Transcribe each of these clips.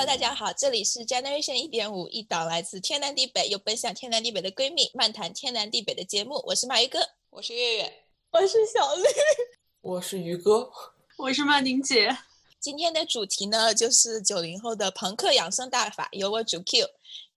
Hello，大家好，这里是 Generation 一点五，一档来自天南地北又奔向天南地北的闺蜜，漫谈天南地北的节目。我是马鱼哥，我是月月，我是小绿，我是鱼哥，我是曼宁姐。今天的主题呢，就是九零后的朋克养生大法，由我主 Q。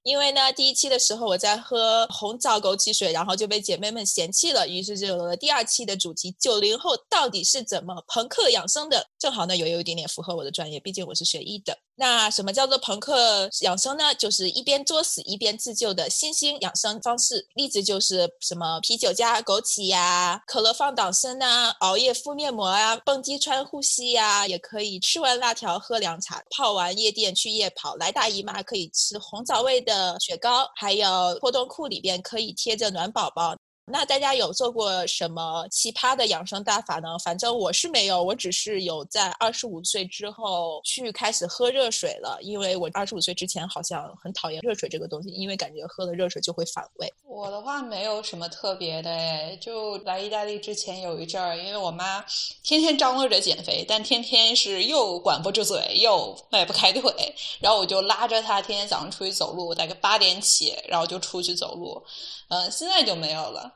因为呢，第一期的时候我在喝红枣枸杞水，然后就被姐妹们嫌弃了，于是就有了第二期的主题：九零后到底是怎么朋克养生的？正好呢，有有一点点符合我的专业，毕竟我是学医的。那什么叫做朋克养生呢？就是一边作死一边自救的新兴养生方式。例子就是什么啤酒加枸杞呀，可乐放党参啊，熬夜敷面膜啊，蹦迪穿护膝呀，也可以吃完辣条喝凉茶，泡完夜店去夜跑，来大姨妈可以吃红枣味的雪糕，还有破洞裤里边可以贴着暖宝宝。那大家有做过什么奇葩的养生大法呢？反正我是没有，我只是有在二十五岁之后去开始喝热水了，因为我二十五岁之前好像很讨厌热水这个东西，因为感觉喝了热水就会反胃。我的话没有什么特别的，就来意大利之前有一阵儿，因为我妈天天张罗着减肥，但天天是又管不住嘴，又迈不开腿，然后我就拉着她天天早上出去走路，大概八点起，然后就出去走路。嗯，现在就没有了。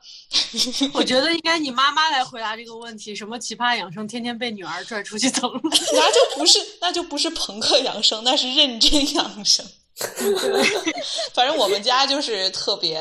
我觉得应该你妈妈来回答这个问题。什么奇葩养生，天天被女儿拽出去走路，那就不是，那就不是朋克养生，那是认真养生。反正我们家就是特别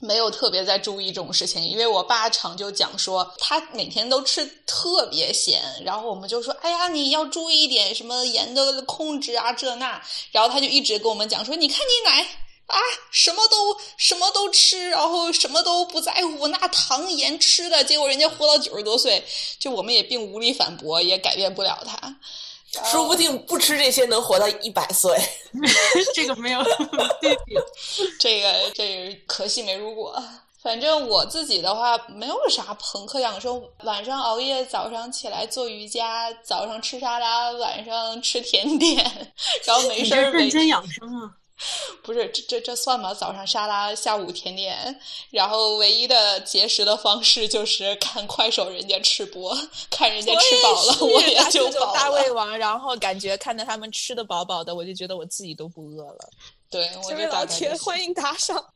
没有特别在注意这种事情，因为我爸常就讲说，他每天都吃特别咸，然后我们就说，哎呀，你要注意一点什么盐的控制啊，这那，然后他就一直跟我们讲说，你看你奶。啊，什么都什么都吃，然后什么都不在乎，那糖盐吃的，结果人家活到九十多岁，就我们也并无力反驳，也改变不了他。说不定不吃这些能活到一百岁。这个没有，这个这个可惜没如果。反正我自己的话，没有啥朋克养生，晚上熬夜，早上起来做瑜伽，早上吃沙拉，晚上吃甜点，然后没事儿认真养生啊。不是这这这算吗？早上沙拉，下午甜点，然后唯一的节食的方式就是看快手，人家吃播，看人家吃饱了，我也就饱了。大胃王，然后感觉看着他们吃的饱饱的，我就觉得我自己都不饿了。对，我就老铁，欢迎打赏。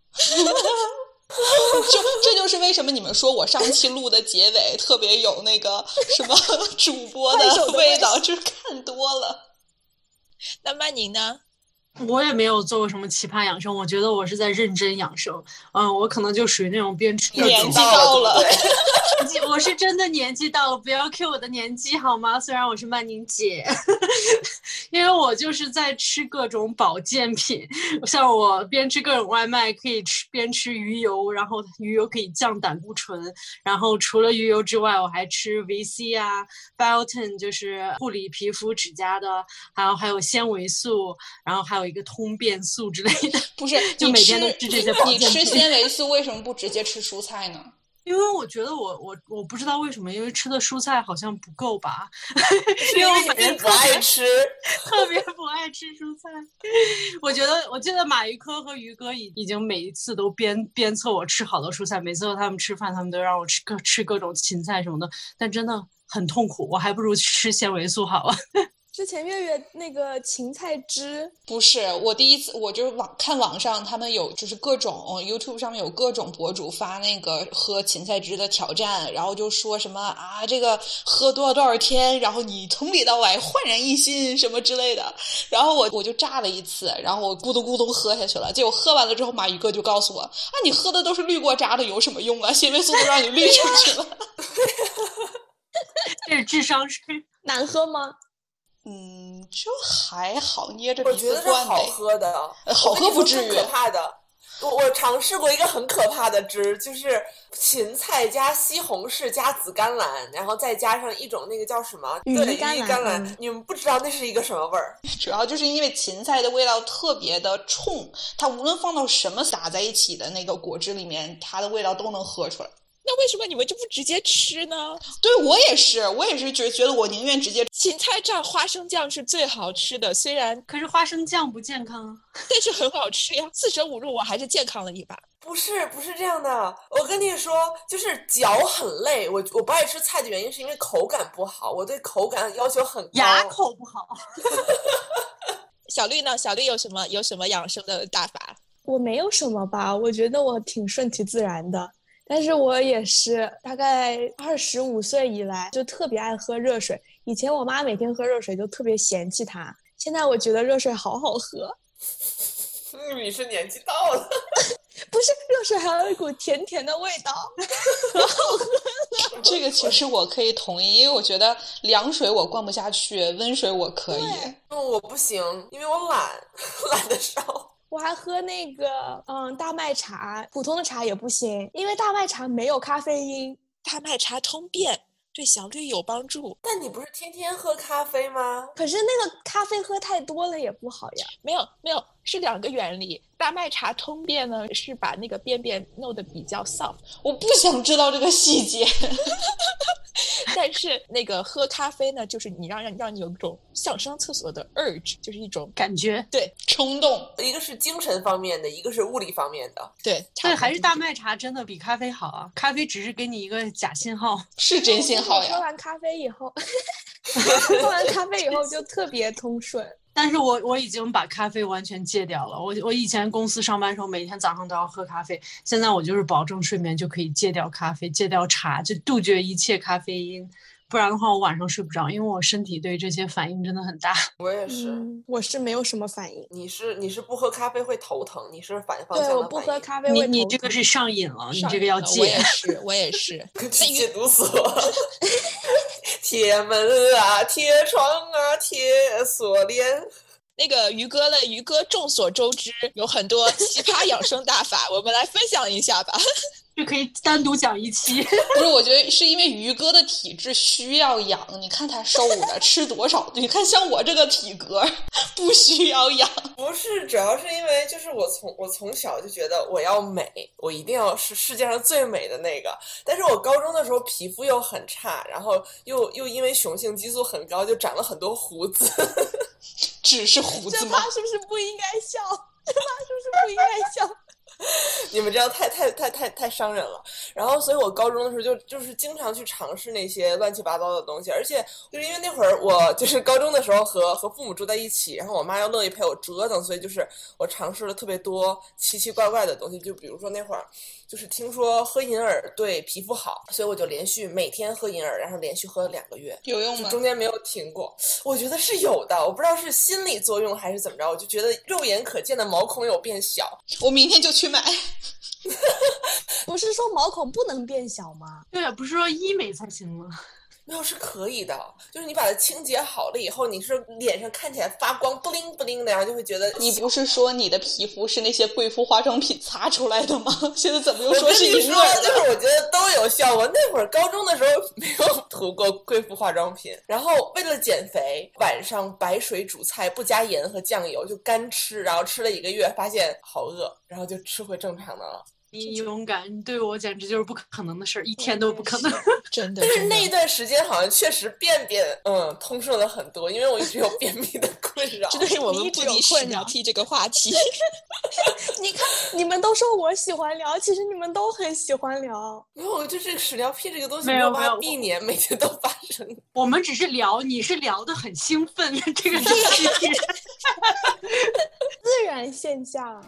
就这就是为什么你们说我上期录的结尾特别有那个什么主播的味道，就是看多了。那曼宁呢？我也没有做过什么奇葩养生，我觉得我是在认真养生。嗯，我可能就属于那种边吃 年纪到了，我是真的年纪到了，不要 Q 我的年纪好吗？虽然我是曼宁姐，因为我就是在吃各种保健品，像我边吃各种外卖，可以吃边吃鱼油，然后鱼油可以降胆固醇，然后除了鱼油之外，我还吃维 C 啊，Biotin 就是护理皮肤指甲的，还有还有纤维素，然后还有。有一个通便素之类的，不是就每天都吃这些。你吃纤维素为什么不直接吃蔬菜呢？因为我觉得我我我不知道为什么，因为吃的蔬菜好像不够吧？因为我本人不爱吃，特别不爱吃蔬菜。我觉得我记得马玉科和于哥已已经每一次都鞭鞭策我吃好多蔬菜，每次和他们吃饭，他们都让我吃各吃各种芹菜什么的，但真的很痛苦，我还不如吃纤维素好了。之前月月那个芹菜汁不是我第一次，我就是网看网上他们有就是各种 YouTube 上面有各种博主发那个喝芹菜汁的挑战，然后就说什么啊这个喝多少多少天，然后你从里到外焕然一新什么之类的，然后我我就炸了一次，然后我咕咚咕咚喝下去了，结果喝完了之后，马宇哥就告诉我啊你喝的都是滤过渣的，有什么用啊？纤维素都让你滤出去了，这是智商税，难喝吗？嗯，就还好，捏着鼻子灌呗。好喝的，好喝不至于。可怕的，我我尝试过一个很可怕的汁，就是芹菜加西红柿加紫甘蓝，然后再加上一种那个叫什么？羽衣甘蓝。你们不知道那是一个什么味儿？主要就是因为芹菜的味道特别的冲，它无论放到什么撒在一起的那个果汁里面，它的味道都能喝出来。那为什么你们就不直接吃呢？对我也是，我也是觉觉得我宁愿直接芹菜蘸花生酱是最好吃的，虽然可是花生酱不健康，但是很好吃呀。四舍五入我还是健康了一把。不是不是这样的，我跟你说，就是嚼很累。我我不爱吃菜的原因是因为口感不好，我对口感要求很高，牙口不好。小绿呢？小绿有什么有什么养生的大法？我没有什么吧，我觉得我挺顺其自然的。但是我也是大概二十五岁以来就特别爱喝热水。以前我妈每天喝热水就特别嫌弃它，现在我觉得热水好好喝。你是年纪到了，不是热水还有一股甜甜的味道，好喝。这个其实我可以同意，因为我觉得凉水我灌不下去，温水我可以。嗯，我不行，因为我懒，懒得烧。我还喝那个嗯大麦茶，普通的茶也不行，因为大麦茶没有咖啡因。大麦茶通便，对小绿有帮助。但你不是天天喝咖啡吗？可是那个咖啡喝太多了也不好呀。没有没有，是两个原理。大麦茶通便呢，是把那个便便弄得比较 soft。我不想知道这个细节。但是那个喝咖啡呢，就是你让让让你有一种想上厕所的 urge，就是一种感觉，对冲动。一个是精神方面的，一个是物理方面的。对，对，还是大麦茶真的比咖啡好啊！咖啡只是给你一个假信号，是真信号呀。喝完咖啡以后，喝完咖啡以后就特别通顺。但是我我已经把咖啡完全戒掉了。我我以前公司上班时候，每天早上都要喝咖啡。现在我就是保证睡眠就可以戒掉咖啡，戒掉茶，就杜绝一切咖啡因。不然的话，我晚上睡不着，因为我身体对这些反应真的很大。我也是，我是没有什么反应。你是你是不喝咖啡会头疼，你是反方向对，我不喝咖啡会头疼。你你这个是上瘾了，你这个要戒。我也 是，我也是。戒毒所。铁门啊，铁窗啊，铁锁链。那个于哥呢？于哥众所周知，有很多奇葩养生大法，我们来分享一下吧。就可以单独讲一期。不是，我觉得是因为于哥的体质需要养。你看他瘦的，吃多少？你看像我这个体格，不需要养。不是，主要是因为就是我从我从小就觉得我要美，我一定要是世界上最美的那个。但是我高中的时候皮肤又很差，然后又又因为雄性激素很高，就长了很多胡子。只是胡子吗？这是不是不应该笑？这是不是不应该笑？你们这样太太太太太伤人了。然后，所以我高中的时候就就是经常去尝试那些乱七八糟的东西，而且就是因为那会儿我就是高中的时候和和父母住在一起，然后我妈又乐意陪我折腾，所以就是我尝试了特别多奇奇怪怪的东西。就比如说那会儿就是听说喝银耳对皮肤好，所以我就连续每天喝银耳，然后连续喝了两个月，有用吗？中间没有停过。我觉得是有的，我不知道是心理作用还是怎么着，我就觉得肉眼可见的毛孔有变小。我明天就去买。不是说毛孔不能变小吗？对啊，不是说医美才行吗？没有是可以的，就是你把它清洁好了以后，你是脸上看起来发光，不灵不灵的，然后就会觉得。你不是说你的皮肤是那些贵妇化妆品擦出来的吗？现在怎么又说是银耳？就是我觉得都有效果。那会儿高中的时候没有涂过贵妇化妆品，然后为了减肥，晚上白水煮菜，不加盐和酱油，就干吃，然后吃了一个月，发现好饿，然后就吃回正常的了。你勇敢，你对我简直就是不可能的事儿，一天都不可能。真的，但是那一段时间好像确实便便嗯通顺了很多，因为我一直有便秘的困扰。这是我们不离屎尿屁这个话题。你看，你们都说我喜欢聊，其实你们都很喜欢聊。没有，就是屎尿屁这个东西没有办法避免，每天都发生。我们只是聊，你是聊的很兴奋，这个是自然现象。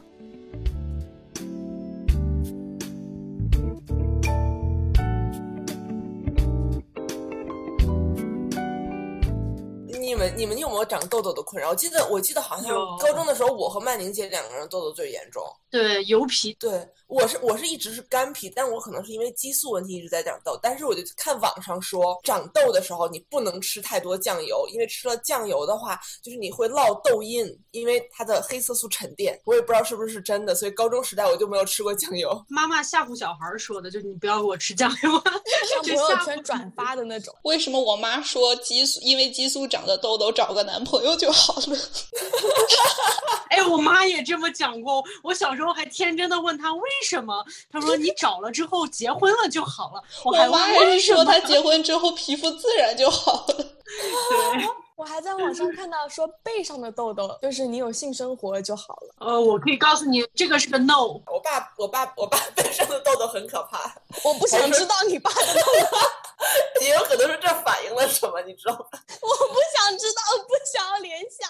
你们你们有没有长痘痘的困扰？我记得我记得好像高中的时候，我和曼宁姐两个人痘痘最严重。对，油皮。对，我是我是一直是干皮，但我可能是因为激素问题一直在长痘。但是我就看网上说，长痘的时候你不能吃太多酱油，因为吃了酱油的话，就是你会落痘印，因为它的黑色素沉淀。我也不知道是不是真的，所以高中时代我就没有吃过酱油。妈妈吓唬小孩说的，就是你不要给我吃酱油，上朋友圈转发的那种。为什么我妈说激素因为激素长的痘痘找个男朋友就好了？哎，我妈也这么讲过。我小时候还天真的问他为什么，他说 你找了之后结婚了就好了。我妈还是说他结婚之后皮肤自然就好了。对，我还在网上看到说背上的痘痘就是你有性生活就好了。呃，我可以告诉你，这个是个 no。我爸，我爸，我爸背上的痘痘很可怕。我不想知道你爸的痘痘。也有可能是这反映了什么，你知道吗？我不想知道，不想要联想。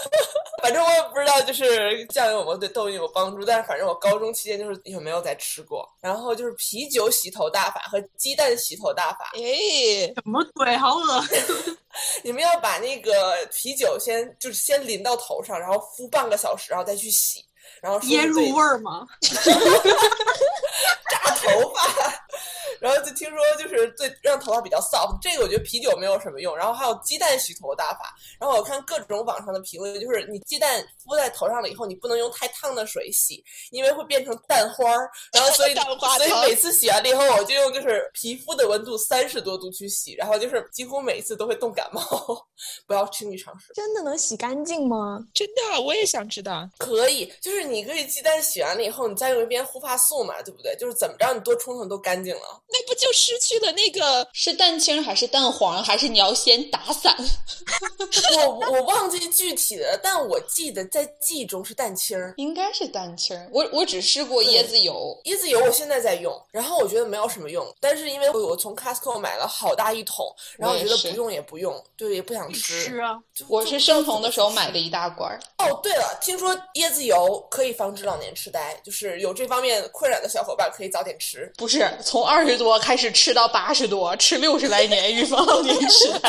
反正我也不知道，就是酱油有没有对痘印有帮助，但是反正我高中期间就是有没有再吃过。然后就是啤酒洗头大法和鸡蛋洗头大法。哎，什么鬼？好恶 你们要把那个啤酒先就是先淋到头上，然后敷半个小时，然后再去洗，然后腌入味儿吗？炸头发。然后就听说就是对让头发比较 soft，这个我觉得啤酒没有什么用。然后还有鸡蛋洗头大法。然后我看各种网上的评论，就是你鸡蛋敷在头上了以后，你不能用太烫的水洗，因为会变成蛋花儿。然后所以所以每次洗完了以后，我就用就是皮肤的温度三十多度去洗，然后就是几乎每一次都会冻感冒。不要轻易尝试。真的能洗干净吗？真的，我也想知道。可以，就是你可以鸡蛋洗完了以后，你再用一遍护发素嘛，对不对？就是怎么着你多冲冲都干净了。那不就失去了那个是蛋清还是蛋黄，还是你要先打散？我我忘记具体的，但我记得在记忆中是蛋清儿，应该是蛋清儿。我我只试过椰子油，椰子油我现在在用，然后我觉得没有什么用，但是因为我从 Costco 买了好大一桶，然后我觉得不用也不用，对，也不想吃。是啊，我是生酮的时候买的一大罐。哦，对了，听说椰子油可以防止老年痴呆，就是有这方面困扰的小伙伴可以早点吃。不是从二十多开始吃到八十多，吃六十来年，预防老年痴呆。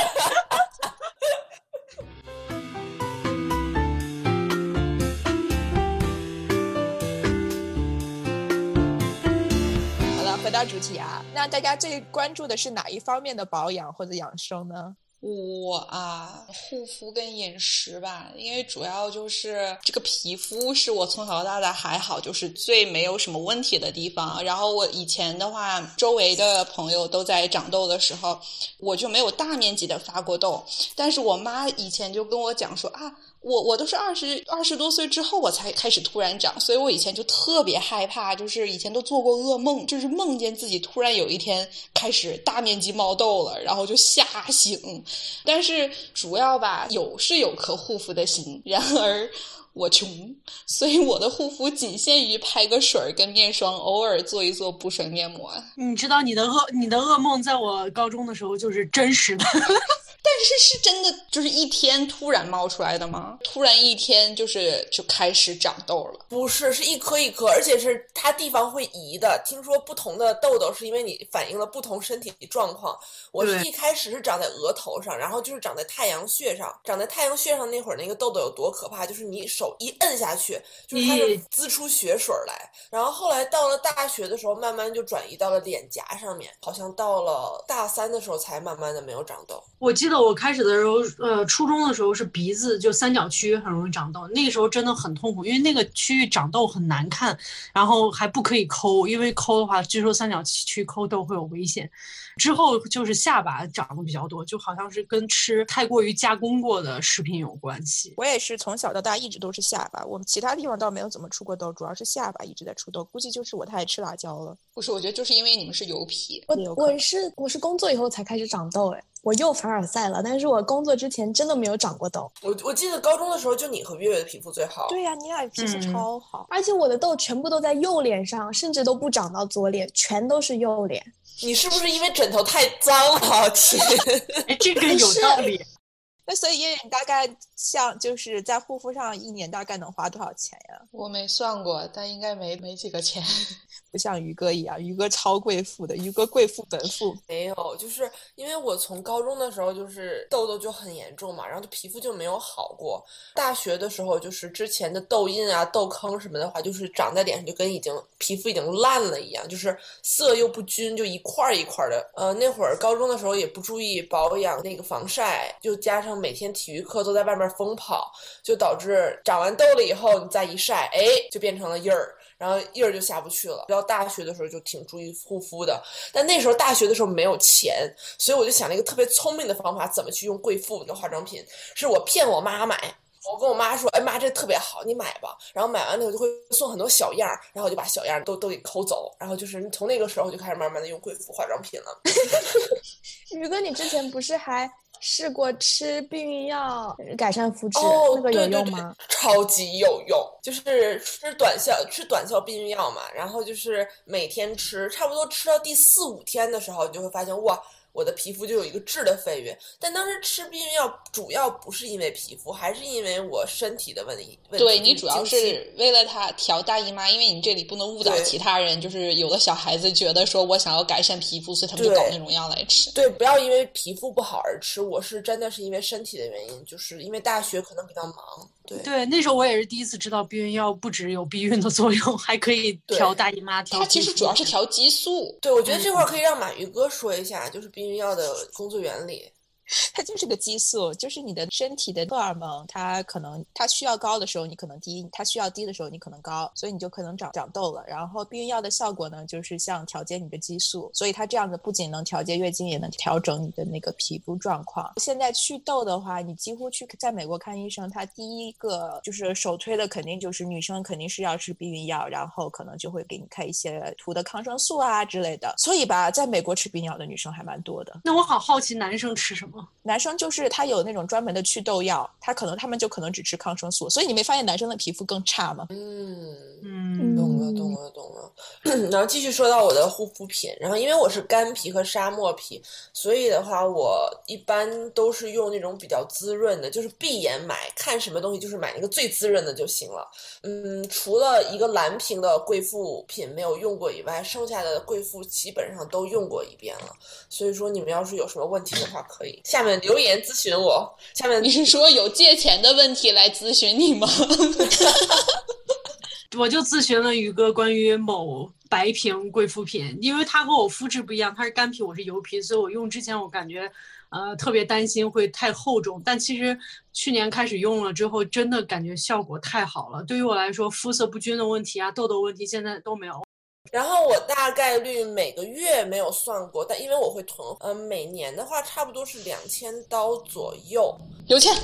好了，回到主题啊，那大家最关注的是哪一方面的保养或者养生呢？我啊，护肤跟饮食吧，因为主要就是这个皮肤是我从小到大还好，就是最没有什么问题的地方。然后我以前的话，周围的朋友都在长痘的时候，我就没有大面积的发过痘。但是我妈以前就跟我讲说啊。我我都是二十二十多岁之后我才开始突然长，所以我以前就特别害怕，就是以前都做过噩梦，就是梦见自己突然有一天开始大面积冒痘了，然后就吓醒。但是主要吧，有是有颗护肤的心，然而我穷，所以我的护肤仅限于拍个水儿跟面霜，偶尔做一做补水面膜。你知道你的噩你的噩梦在我高中的时候就是真实的。但是是真的，就是一天突然冒出来的吗？突然一天就是就开始长痘了？不是，是一颗一颗，而且是它地方会移的。听说不同的痘痘是因为你反映了不同身体状况。我是一开始是长在额头上，然后就是长在太阳穴上。长在太阳穴上那会儿，那个痘痘有多可怕？就是你手一摁下去，就是它就滋出血水来。然后后来到了大学的时候，慢慢就转移到了脸颊上面。好像到了大三的时候，才慢慢的没有长痘。我记得我开始的时候，呃，初中的时候是鼻子就三角区很容易长痘，那个时候真的很痛苦，因为那个区域长痘很难看，然后还不可以抠，因为抠的话，据说三角区抠痘会有危险。之后就是下巴长得比较多，就好像是跟吃太过于加工过的食品有关系。我也是从小到大一直都是下巴，我们其他地方倒没有怎么出过痘，主要是下巴一直在出痘，估计就是我太爱吃辣椒了。不是，我觉得就是因为你们是油皮。我我是我是工作以后才开始长痘，哎，我又凡尔赛了。但是我工作之前真的没有长过痘。我我记得高中的时候，就你和月月的皮肤最好。对呀，你俩皮肤超好，而且我的痘全部都在右脸上，甚至都不长到左脸，全都是右脸。你是不是因为枕头太脏了？天，这个有道理。那所以月月，你大概像就是在护肤上一年大概能花多少钱呀？我没算过，但应该没没几个钱。不像于哥一样，于哥超贵妇的，于哥贵妇本妇。没有，就是因为我从高中的时候就是痘痘就很严重嘛，然后就皮肤就没有好过。大学的时候就是之前的痘印啊、痘坑什么的话，就是长在脸上就跟已经皮肤已经烂了一样，就是色又不均，就一块儿一块儿的。呃，那会儿高中的时候也不注意保养那个防晒，就加上每天体育课都在外面疯跑，就导致长完痘了以后你再一晒，哎，就变成了印儿。然后印儿就下不去了。到大学的时候就挺注意护肤的，但那时候大学的时候没有钱，所以我就想了一个特别聪明的方法，怎么去用贵妇的化妆品？是我骗我妈买，我跟我妈说：“哎妈，这特别好，你买吧。”然后买完了以后就会送很多小样儿，然后我就把小样儿都都给抠走。然后就是从那个时候就开始慢慢的用贵妇化妆品了。宇哥，你之前不是还？试过吃避孕药改善肤质，那个有用吗？超级有用，就是吃短效吃短效避孕药嘛，然后就是每天吃，差不多吃到第四五天的时候，你就会发现哇，我的皮肤就有一个质的飞跃。但当时吃避孕药主要不是因为皮肤，还是因为我身体的问题。问题对你主要是为了他调大姨妈，因为你这里不能误导其他人，就是有的小孩子觉得说我想要改善皮肤，所以他们就搞那种药来吃。对，不要因为皮肤不好而吃。我是真的是因为身体的原因，就是因为大学可能比较忙。对，对，那时候我也是第一次知道避孕药不只有避孕的作用，还可以调大姨妈。调它其实主要是调激素。对，我觉得这块儿可以让马宇哥说一下，就是避孕药的工作原理。它就是个激素，就是你的身体的荷尔蒙，它可能它需要高的时候你可能低，它需要低的时候你可能高，所以你就可能长长痘了。然后避孕药的效果呢，就是像调节你的激素，所以它这样子不仅能调节月经，也能调整你的那个皮肤状况。现在祛痘的话，你几乎去在美国看医生，他第一个就是首推的肯定就是女生肯定是要吃避孕药，然后可能就会给你开一些涂的抗生素啊之类的。所以吧，在美国吃避孕药的女生还蛮多的。那我好好奇，男生吃什么？男生就是他有那种专门的祛痘药，他可能他们就可能只吃抗生素，所以你没发现男生的皮肤更差吗？嗯，嗯，懂了，懂了，懂了。然后继续说到我的护肤品，然后因为我是干皮和沙漠皮，所以的话，我一般都是用那种比较滋润的，就是闭眼买，看什么东西就是买那个最滋润的就行了。嗯，除了一个蓝瓶的贵妇品没有用过以外，剩下的贵妇基本上都用过一遍了。所以说，你们要是有什么问题的话，可以下面留言咨询我。下面你是说有借钱的问题来咨询你吗？我就咨询了宇哥关于某白瓶贵妇品，因为它和我肤质不一样，它是干皮，我是油皮，所以我用之前我感觉，呃，特别担心会太厚重。但其实去年开始用了之后，真的感觉效果太好了。对于我来说，肤色不均的问题啊、痘痘问题现在都没有。然后我大概率每个月没有算过，但因为我会囤，呃，每年的话差不多是两千刀左右。有钱，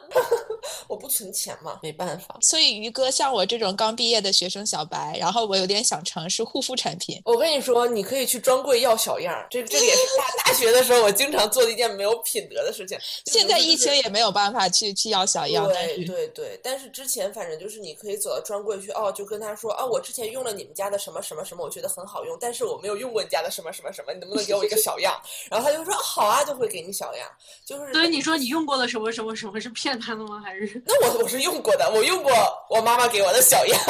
我不存钱嘛，没办法。所以于哥像我这种刚毕业的学生小白，然后我有点想尝试护肤产品。我跟你说，你可以去专柜要小样儿，这这个也是大大学的时候我经常做的一件没有品德的事情。就现在疫情也没有办法去去要小样，对对对，但是之前反正就是你可以走到专柜去，哦，就跟他说啊，我之前用了你们家的什么什么什么，我觉得很好用，但是我没有用过你家的什么什么什么，你能不能给我一个 小样？然后他就说好啊，就会给你小样，就是所以你说你用过的什么什么什么是骗他的吗？还是那我我是用过的，我用过我妈妈给我的小样，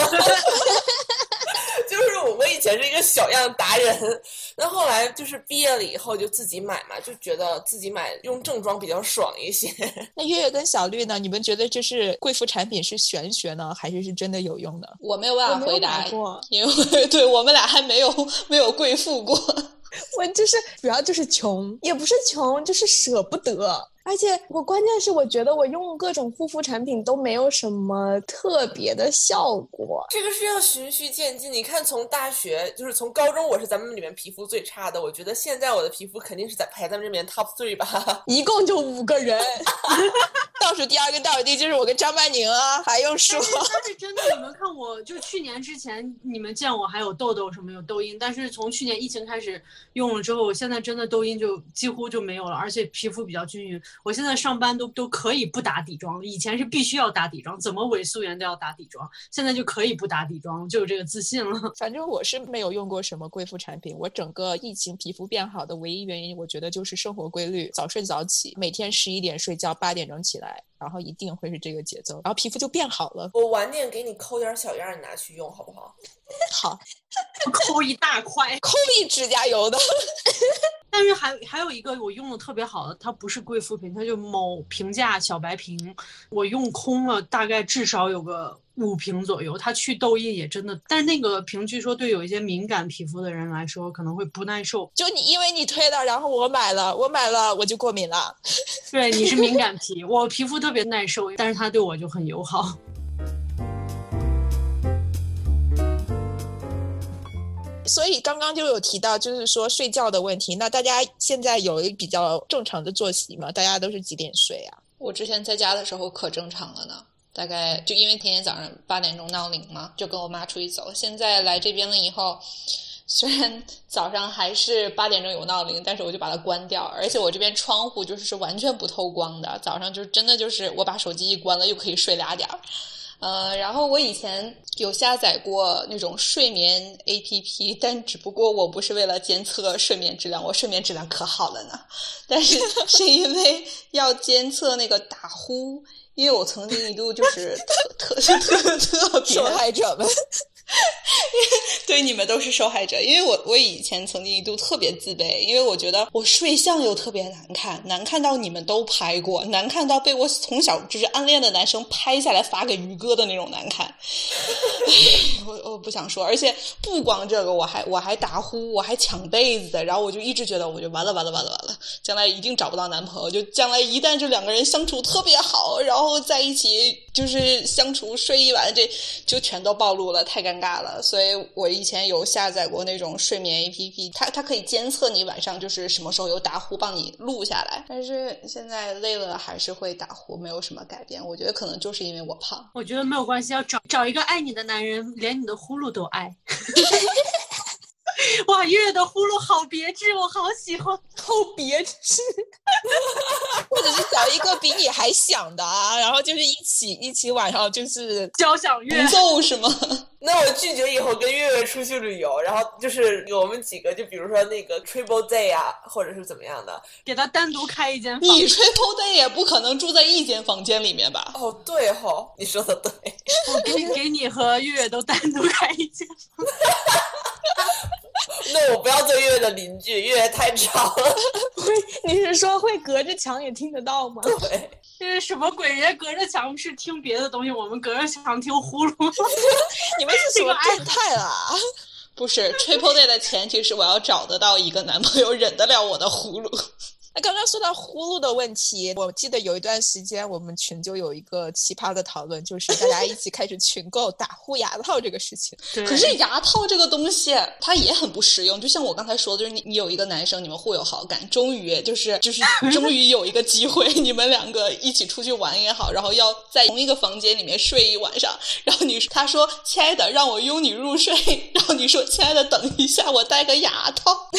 就是我们以前是一个小样达人，那后来就是毕业了以后就自己买嘛，就觉得自己买用正装比较爽一些。那月月跟小绿呢？你们觉得这是贵妇产品是玄学呢，还是是真的有用呢？我没有办法回答，过，因为 对我们俩还没有没有贵妇过。我就是主要就是穷，也不是穷，就是舍不得。而且我关键是我觉得我用各种护肤产品都没有什么特别的效果。这个是要循序渐进。你看，从大学就是从高中，我是咱们里面皮肤最差的。我觉得现在我的皮肤肯定是在排咱们这边 top three 吧。一共就五个人，倒数第二个倒数第一就是我跟张曼宁啊，还用说但？是但是真的，你们看我，就去年之前你们见我还有痘痘什么有痘印，但是从去年疫情开始用了之后，我现在真的痘印就几乎就没有了，而且皮肤比较均匀。我现在上班都都可以不打底妆了，以前是必须要打底妆，怎么伪素颜都要打底妆，现在就可以不打底妆，就有这个自信了。反正我是没有用过什么贵妇产品，我整个疫情皮肤变好的唯一原因，我觉得就是生活规律，早睡早起，每天十一点睡觉，八点钟起来，然后一定会是这个节奏，然后皮肤就变好了。我晚点给你抠点小样，你拿去用好不好？好，抠一大块。抠一指甲油的。但是还还有一个我用的特别好的，它不是贵妇品，它就某平价小白瓶，我用空了，大概至少有个五瓶左右。它去痘印也真的，但是那个瓶据说对有一些敏感皮肤的人来说可能会不耐受。就你因为你推的，然后我买了，我买了我就过敏了。对，你是敏感 皮，我皮肤特别耐受，但是它对我就很友好。所以刚刚就有提到，就是说睡觉的问题。那大家现在有一比较正常的作息吗？大家都是几点睡啊？我之前在家的时候可正常了呢，大概就因为天天早上八点钟闹铃嘛，就跟我妈出去走。现在来这边了以后，虽然 早上还是八点钟有闹铃，但是我就把它关掉，而且我这边窗户就是是完全不透光的，早上就真的就是我把手机一关了，又可以睡俩点儿。呃，然后我以前有下载过那种睡眠 APP，但只不过我不是为了监测睡眠质量，我睡眠质量可好了呢。但是 是因为要监测那个打呼，因为我曾经一度就是特特特特别受害者们。对，你们都是受害者，因为我我以前曾经一度特别自卑，因为我觉得我睡相又特别难看，难看到你们都拍过，难看到被我从小就是暗恋的男生拍下来发给于哥的那种难看。我我不想说，而且不光这个，我还我还打呼，我还抢被子，然后我就一直觉得，我就完了完了完了完了，将来一定找不到男朋友。就将来一旦这两个人相处特别好，然后在一起就是相处睡一晚，这就全都暴露了，太尴尬了。所以我以前有下载过那种睡眠 APP，它它可以监测你晚上就是什么时候有打呼，帮你录下来。但是现在累了还是会打呼，没有什么改变。我觉得可能就是因为我胖。我觉得没有关系，要找找一个爱你的男人，连你的呼噜都爱。哇，月月的呼噜好别致，我好喜欢，好别致。或者是找一个比你还响的啊，然后就是一起一起晚上就是交响乐奏是吗？那我拒绝以后跟月月出去旅游，然后就是我们几个，就比如说那个 Triple Day 啊，或者是怎么样的，给他单独开一间房。你 Triple Day 也不可能住在一间房间里面吧？哦，对吼，你说的对。我给给你和月月都单独开一间房。那我不要做月月的邻居，月月太吵了。会，你是说会隔着墙也听得到吗？对，这是什么鬼？人家隔着墙是听别的东西，我们隔着墙听呼噜。你们是什么变态啊？不是，Triple Day 的前提是我要找得到一个男朋友，忍得了我的呼噜。那刚刚说到呼噜的问题，我记得有一段时间我们群就有一个奇葩的讨论，就是大家一起开始群购打呼牙套这个事情。可是牙套这个东西它也很不实用，就像我刚才说的，就是你你有一个男生，你们互有好感，终于就是就是 终于有一个机会，你们两个一起出去玩也好，然后要在同一个房间里面睡一晚上，然后你他说亲爱的让我拥你入睡，然后你说亲爱的等一下我戴个牙套。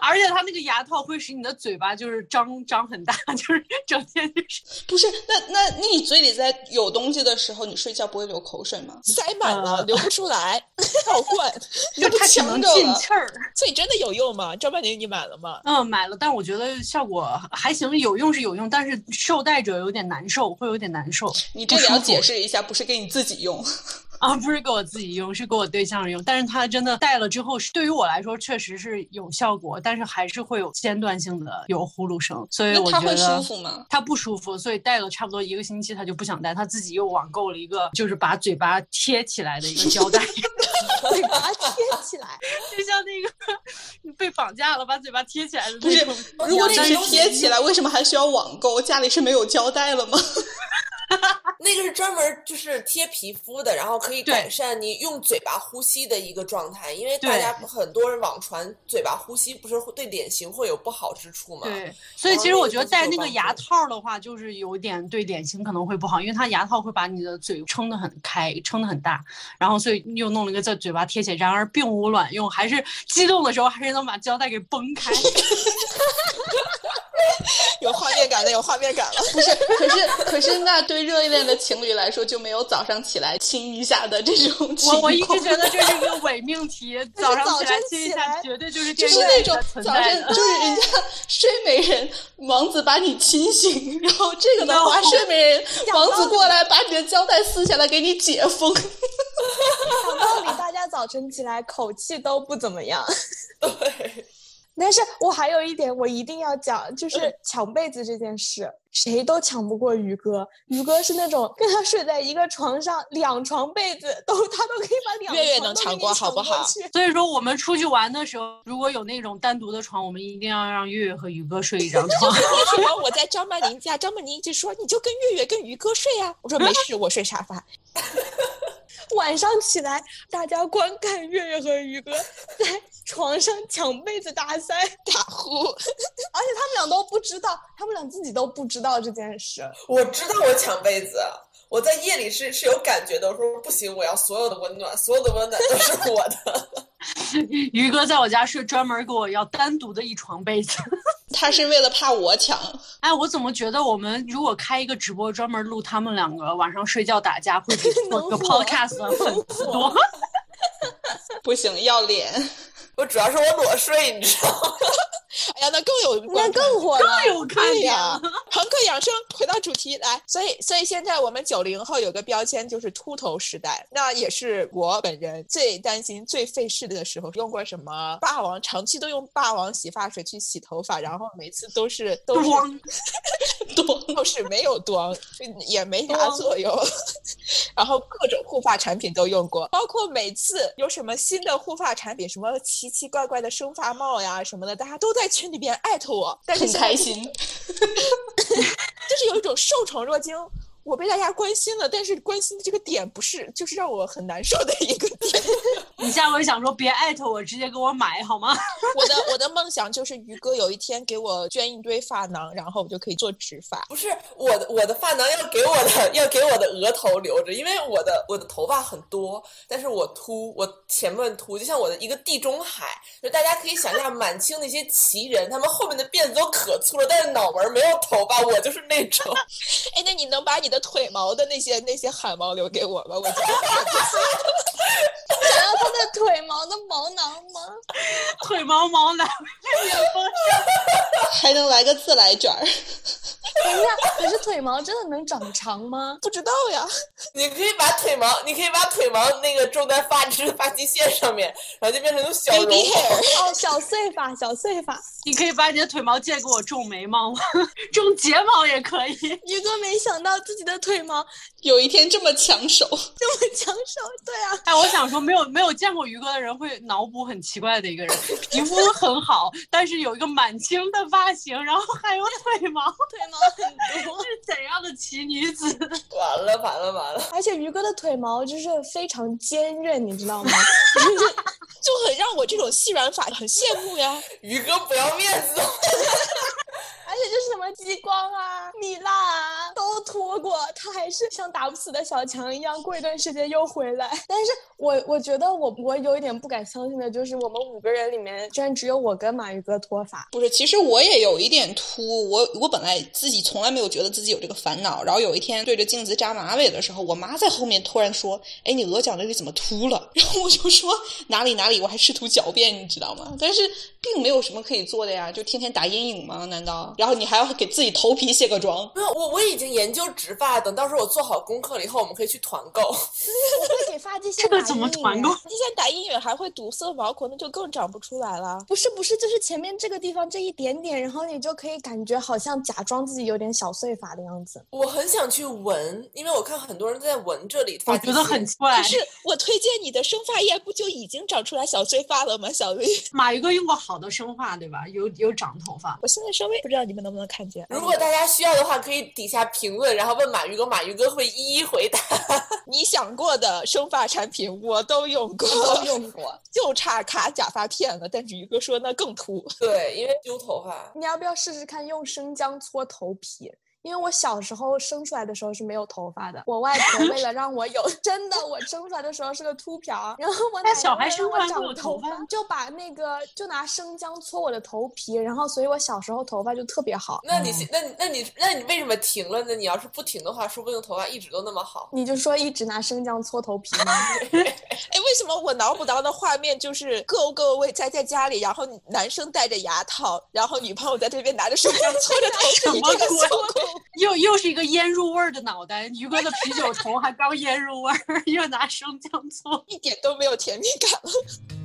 而且它那个牙套会使你的嘴巴就是张张很大，就是整天就是不是？那那你嘴里在有东西的时候，你睡觉不会流口水吗？塞满了，流不出来，倒灌，就它只能进气儿。所以真的有用吗？张曼宁，你买了吗？嗯，买了，但我觉得效果还行，有用是有用，但是受戴者有点难受，会有点难受。你这里要解释一下，不是给你自己用。啊，不是给我自己用，是给我对象用。但是他真的戴了之后，是对于我来说确实是有效果，但是还是会有间断性的有呼噜声。所以我觉得舒服吗？他不舒服，所以戴了差不多一个星期，他就不想戴。他自己又网购了一个，就是把嘴巴贴起来的一个胶带，嘴巴贴起来，就像那个被绑架了，把嘴巴贴起来的不是？如果只是贴起来，为什么还需要网购？家里是没有胶带了吗？那个是专门就是贴皮肤的，然后可以改善你用嘴巴呼吸的一个状态。因为大家很多人网传嘴巴呼吸不是会对脸型会有不好之处吗？对，所以其实我觉得戴那个牙套的话，就是有点对脸型可能会不好，因为它牙套会把你的嘴撑得很开，撑得很大，然后所以又弄了一个在嘴巴贴起来，然而并无卵用，还是激动的时候还是能把胶带给崩开。有画面感了，有画面感了。不是，可是可是，那对热恋的情侣来说，就没有早上起来亲一下的这种情况。我我一直觉得 这是一个伪命题，早上起来亲一下，绝对就是就是那种早晨就是人家 睡美人王子把你亲醒，然后这个的话，睡美人王子过来把你的胶带撕下来给你解封。讲道理，大家早晨起来口气都不怎么样。对。但是我还有一点，我一定要讲，就是抢被子这件事，谁都抢不过于哥。于哥是那种跟他睡在一个床上，两床被子都他都可以把两月月能抢过，好不好？所以说我们出去玩的时候，如果有那种单独的床，我们一定要让月月和于哥睡一张床。为 什么我在张曼宁家，张曼宁一直说你就跟月月跟于哥睡呀？我说没事，我睡沙发。晚上起来，大家观看月月和于哥 在床上抢被子大赛打呼，而且他们俩都不知道，他们俩自己都不知道这件事。我知道我抢被子，我在夜里是是有感觉的。我说不行，我要所有的温暖，所有的温暖都是我的。于哥在我家睡，专门给我要单独的一床被子。他是为了怕我抢。哎，我怎么觉得我们如果开一个直播专门录他们两个晚上睡觉打架，会比 做个 podcast 粉丝多？不行，要脸。我主要是我裸睡，你知道吗？哎呀，那更有那更火了，更有看点呀！朋克养生，回到主题来，所以所以现在我们九零后有个标签就是秃头时代，那也是我本人最担心、最费事的时候。用过什么霸王？长期都用霸王洗发水去洗头发，然后每次都是都是多都是没有多，也没啥作用。然后各种护发产品都用过，包括每次有什么新的护发产品，什么奇奇怪怪的生发帽呀什么的，大家都在群里边艾特我，但是很开心，就是有一种受宠若惊。我被大家关心了，但是关心的这个点不是，就是让我很难受的一个点。你下回想说别艾特我，直接给我买好吗？我的我的梦想就是于哥有一天给我捐一堆发囊，然后我就可以做植发。不是我的我的发囊要给我的要给我的额头留着，因为我的我的头发很多，但是我秃，我前面秃，就像我的一个地中海。就大家可以想象满清那些奇人，他们后面的辫子都可粗了，但是脑门没有头发，我就是那种。哎，那你能把你的腿毛的那些那些汗毛留给我吧？我 想要他的腿毛的毛囊吗？腿毛毛囊，还能来个自来卷儿。等一下，可是腿毛真的能长长吗？不知道呀。你可以把腿毛，你可以把腿毛那个种在发质发际线上面，然后就变成那种小绒哦，小碎发，小碎发。你可以把你的腿毛借给我种眉毛吗？种睫毛也可以。宇哥没想到自己的腿毛有一天这么抢手，这么抢手。对啊。哎，我想说，没有没有见过于哥的人会脑补很奇怪的一个人，皮肤很好，但是有一个满清的发型，然后还有腿毛，腿毛。很多 是怎样的奇女子？完了完了完了！而且于哥的腿毛就是非常坚韧，你知道吗？就很让我这种细软发很羡慕呀。于哥不要面子。而且就是什么激光啊、蜜蜡啊都脱过，他还是像打不死的小强一样，过一段时间又回来。但是我我觉得我我有一点不敢相信的就是，我们五个人里面居然只有我跟马宇哥脱发。不是，其实我也有一点秃，我我本来自己从来没有觉得自己有这个烦恼。然后有一天对着镜子扎马尾的时候，我妈在后面突然说：“哎，你额角那里怎么秃了？” 然后我就说：“哪里哪里。”我还试图狡辩，你知道吗？但是并没有什么可以做的呀，就天天打阴影吗？难道？然后你还要给自己头皮卸个妆？没有，我我已经研究植发，等到时候我做好功课了以后，我们可以去团购。我会给发际线这个怎么团购？发际线打阴影还会堵塞毛孔，那就更长不出来了。不是不是，就是前面这个地方这一点点，然后你就可以感觉好像假装自己有点小碎发的样子。我很想去闻，因为我看很多人在闻这里。我觉得很怪。可是我推荐你的生发液，不就已经长出来小碎发了吗？小绿，马宇哥用过好的生发，对吧？有有长头发。我现在稍微不知道你们能不能看见。如果大家需要的话，可以底下评论，然后问马宇哥，马宇哥会一一回答。你想过的生发产品我都用过，都用过，就差卡假发片了。但是宇哥说那更秃。对，因为丢头发。你要不要试试看用生姜搓头皮？因为我小时候生出来的时候是没有头发的，我外婆为了让我有，真的，我生出来的时候是个秃瓢，然后我奶奶小孩生我长头发，就把那个就拿生姜搓我的头皮，然后所以我小时候头发就特别好。那你那那你那你为什么停了呢？你要是不停的话，说不定头发一直都那么好。你就说一直拿生姜搓头皮吗？哎，为什么我脑补到的画面就是各各位在在家里，然后男生戴着牙套，然后女朋友在这边拿着生姜搓着头皮，这个效果。又又是一个腌入味儿的脑袋，于哥的啤酒头还刚腌入味儿，又拿生姜做，一点都没有甜蜜感了。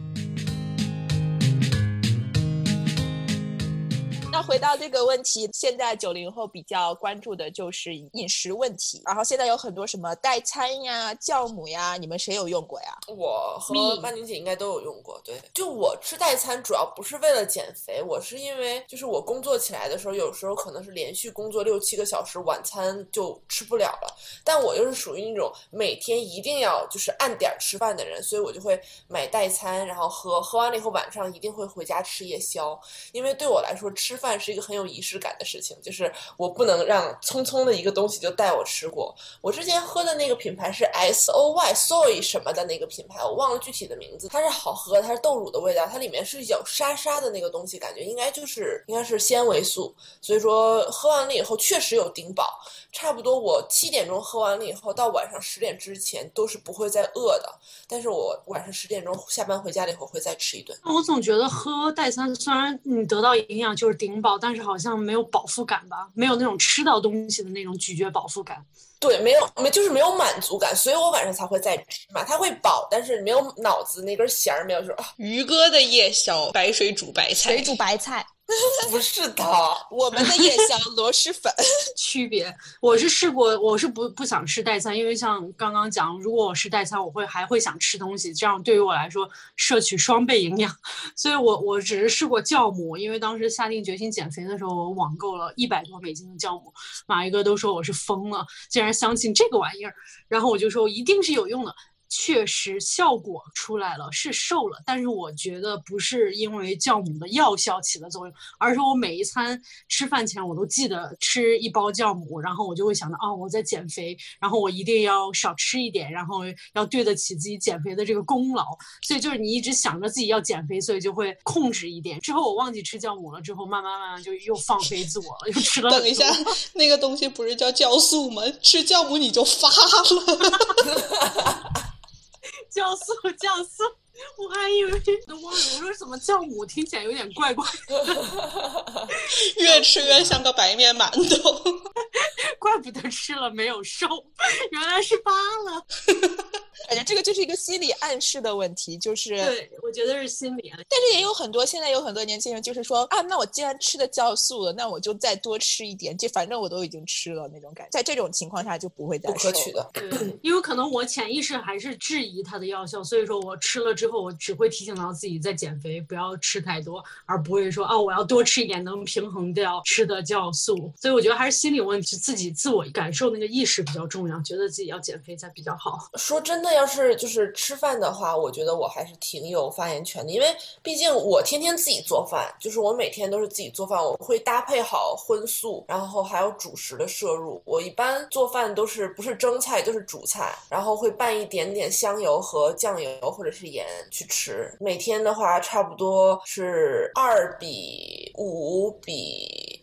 那回到这个问题，现在九零后比较关注的就是饮食问题。然后现在有很多什么代餐呀、酵母呀，你们谁有用过呀？我和曼宁姐应该都有用过。对，就我吃代餐主要不是为了减肥，我是因为就是我工作起来的时候，有时候可能是连续工作六七个小时，晚餐就吃不了了。但我又是属于那种每天一定要就是按点吃饭的人，所以我就会买代餐，然后喝，喝完了以后晚上一定会回家吃夜宵，因为对我来说吃饭。是一个很有仪式感的事情，就是我不能让匆匆的一个东西就带我吃过。我之前喝的那个品牌是 S O Y Soy 什么的那个品牌，我忘了具体的名字，它是好喝，它是豆乳的味道，它里面是有沙沙的那个东西，感觉应该就是应该是纤维素，所以说喝完了以后确实有顶饱。差不多我七点钟喝完了以后，到晚上十点之前都是不会再饿的。但是我晚上十点钟下班回家了以后会再吃一顿。我总觉得喝代餐虽然你得到营养就是顶饱，但是好像没有饱腹感吧，没有那种吃到东西的那种咀嚼饱腹感。对，没有没就是没有满足感，所以我晚上才会再吃嘛。它会饱，但是没有脑子那根弦儿没有说。鱼哥的夜宵，白水煮白菜，水煮白菜。不是的，我们的夜宵螺蛳粉 区别。我是试过，我是不不想吃代餐，因为像刚刚讲，如果我是代餐，我会还会想吃东西，这样对于我来说摄取双倍营养。所以我我只是试过酵母，因为当时下定决心减肥的时候，我网购了一百多美金的酵母，马一哥都说我是疯了，竟然相信这个玩意儿，然后我就说一定是有用的。确实效果出来了，是瘦了，但是我觉得不是因为酵母的药效起了作用，而是我每一餐吃饭前我都记得吃一包酵母，然后我就会想到，哦，我在减肥，然后我一定要少吃一点，然后要对得起自己减肥的这个功劳。所以就是你一直想着自己要减肥，所以就会控制一点。之后我忘记吃酵母了，之后慢慢慢慢就又放飞自我了，又吃了。等一下，那个东西不是叫酵素吗？吃酵母你就发了。酵素，酵素，我还以为都忘了。我说什么酵母，听起来有点怪怪的。越吃越像个白面馒头，怪不得吃了没有瘦，原来是发了。感觉这个就是一个心理暗示的问题，就是对我觉得是心理。但是也有很多现在有很多年轻人就是说啊，那我既然吃的酵素了，那我就再多吃一点，就反正我都已经吃了那种感觉。在这种情况下就不会再不可取的。对，因为可能我潜意识还是质疑它的药效，所以说我吃了之后，我只会提醒到自己在减肥，不要吃太多，而不会说啊我要多吃一点，能平衡掉吃的酵素。所以我觉得还是心理问题，自己自我感受那个意识比较重要，觉得自己要减肥才比较好。说真的。要是就是吃饭的话，我觉得我还是挺有发言权的，因为毕竟我天天自己做饭，就是我每天都是自己做饭，我会搭配好荤素，然后还有主食的摄入。我一般做饭都是不是蒸菜就是煮菜，然后会拌一点点香油和酱油或者是盐去吃。每天的话差不多是二比五比。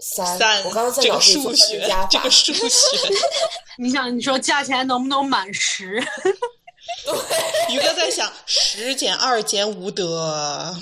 三，我刚刚在脑子里做加法，这个数学，你想，你说价钱能不能满十？对，宇哥在想，十减二减五得。